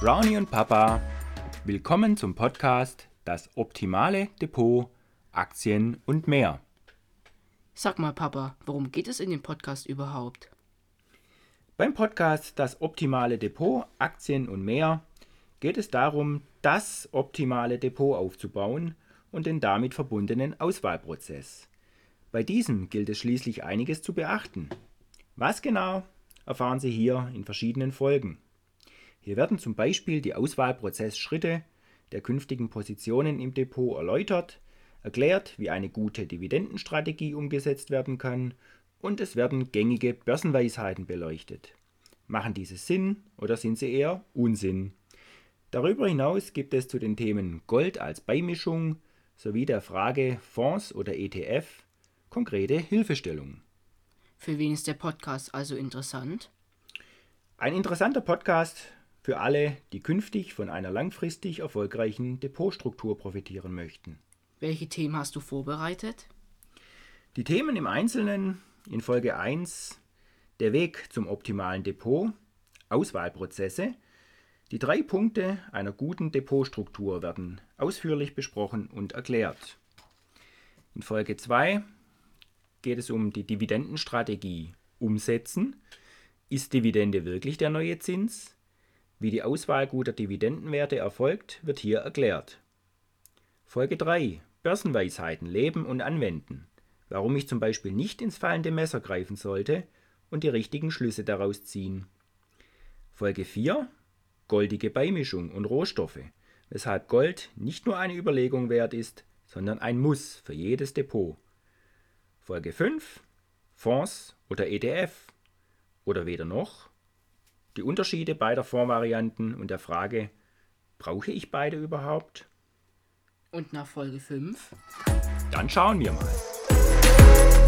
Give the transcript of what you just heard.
Barney und Papa. Willkommen zum Podcast Das optimale Depot, Aktien und mehr. Sag mal, Papa, worum geht es in dem Podcast überhaupt? Beim Podcast Das optimale Depot, Aktien und mehr geht es darum, das optimale Depot aufzubauen und den damit verbundenen Auswahlprozess. Bei diesem gilt es schließlich einiges zu beachten. Was genau, erfahren Sie hier in verschiedenen Folgen. Hier werden zum Beispiel die Auswahlprozessschritte der künftigen Positionen im Depot erläutert, erklärt, wie eine gute Dividendenstrategie umgesetzt werden kann und es werden gängige Börsenweisheiten beleuchtet. Machen diese Sinn oder sind sie eher Unsinn? Darüber hinaus gibt es zu den Themen Gold als Beimischung sowie der Frage Fonds oder ETF konkrete Hilfestellungen. Für wen ist der Podcast also interessant? Ein interessanter Podcast für alle, die künftig von einer langfristig erfolgreichen Depotstruktur profitieren möchten. Welche Themen hast du vorbereitet? Die Themen im Einzelnen in Folge 1 der Weg zum optimalen Depot, Auswahlprozesse, die drei Punkte einer guten Depotstruktur werden ausführlich besprochen und erklärt. In Folge 2 geht es um die Dividendenstrategie umsetzen. Ist Dividende wirklich der neue Zins? Wie die Auswahl guter Dividendenwerte erfolgt, wird hier erklärt. Folge 3. Börsenweisheiten leben und anwenden. Warum ich zum Beispiel nicht ins fallende Messer greifen sollte und die richtigen Schlüsse daraus ziehen. Folge 4. Goldige Beimischung und Rohstoffe. Weshalb Gold nicht nur eine Überlegung wert ist, sondern ein Muss für jedes Depot. Folge 5. Fonds oder ETF. Oder weder noch die Unterschiede beider Formvarianten und der Frage, brauche ich beide überhaupt? Und nach Folge 5? Dann schauen wir mal.